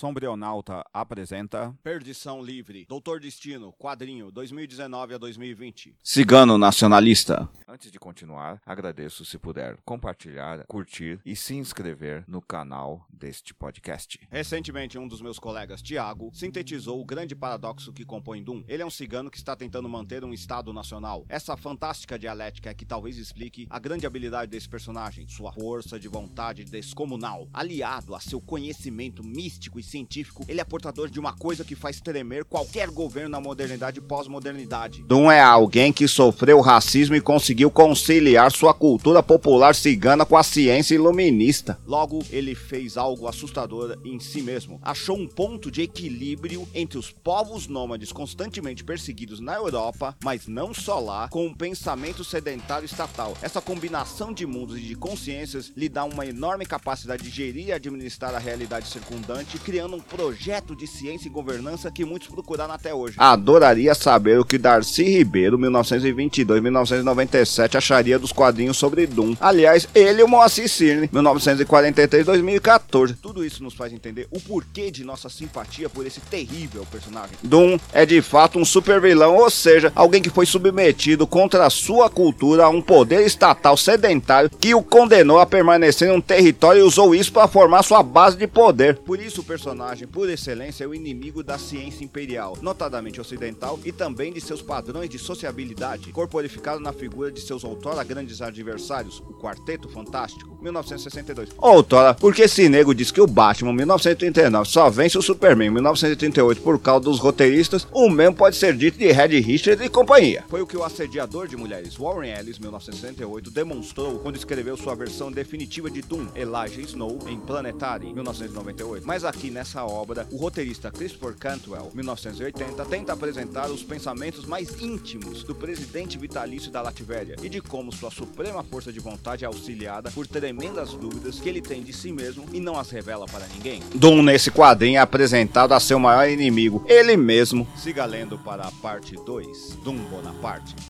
Sombrionauta apresenta Perdição Livre, Doutor Destino, quadrinho 2019 a 2020. Cigano Nacionalista. Antes de continuar, agradeço se puder compartilhar, curtir e se inscrever no canal deste podcast. Recentemente, um dos meus colegas, Tiago, sintetizou o grande paradoxo que compõe Doom. Ele é um cigano que está tentando manter um estado nacional. Essa fantástica dialética é que talvez explique a grande habilidade desse personagem, sua força de vontade descomunal, aliado a seu conhecimento místico e científico, ele é portador de uma coisa que faz tremer qualquer governo na modernidade e pós-modernidade. Doom é alguém que sofreu racismo e conseguiu conciliar sua cultura popular cigana com a ciência iluminista. Logo, ele fez algo assustador em si mesmo. Achou um ponto de equilíbrio entre os povos nômades constantemente perseguidos na Europa, mas não só lá, com um pensamento sedentário estatal. Essa combinação de mundos e de consciências lhe dá uma enorme capacidade de gerir e administrar a realidade circundante, criando um projeto de ciência e governança que muitos procuraram até hoje. Adoraria saber o que Darcy Ribeiro, 1922-1997, acharia dos quadrinhos sobre Doom. Aliás, ele e o Moacir Cirne, 1943-2014. Tudo isso nos faz entender o porquê de nossa simpatia por esse terrível personagem. Doom é de fato um super vilão, ou seja, alguém que foi submetido contra a sua cultura a um poder estatal sedentário que o condenou a permanecer em um território e usou isso para formar sua base de poder. Por isso, o personagem, por excelência, é o inimigo da ciência imperial, notadamente ocidental, e também de seus padrões de sociabilidade, corporificado na figura de seus outrora grandes adversários, o Quarteto Fantástico, 1962. Outrora, porque esse nego diz que o Batman, 1939, só vence o Superman, 1938, por causa dos roteiristas, o mesmo pode ser dito de Red Richards e companhia. Foi o que o assediador de mulheres Warren Ellis, 1968, demonstrou quando escreveu sua versão definitiva de Doom, Elijah Snow, em Planetary, 1998. Mas aqui nessa obra, o roteirista Christopher Cantwell, 1980, tenta apresentar os pensamentos mais íntimos do presidente vitalício da Latvéria e de como sua suprema força de vontade é auxiliada por tremendas dúvidas que ele tem de si mesmo e não as revela para ninguém. Doom nesse quadrinho é apresentado a seu maior inimigo, ele mesmo. Siga lendo para a parte 2, Doom Bonaparte.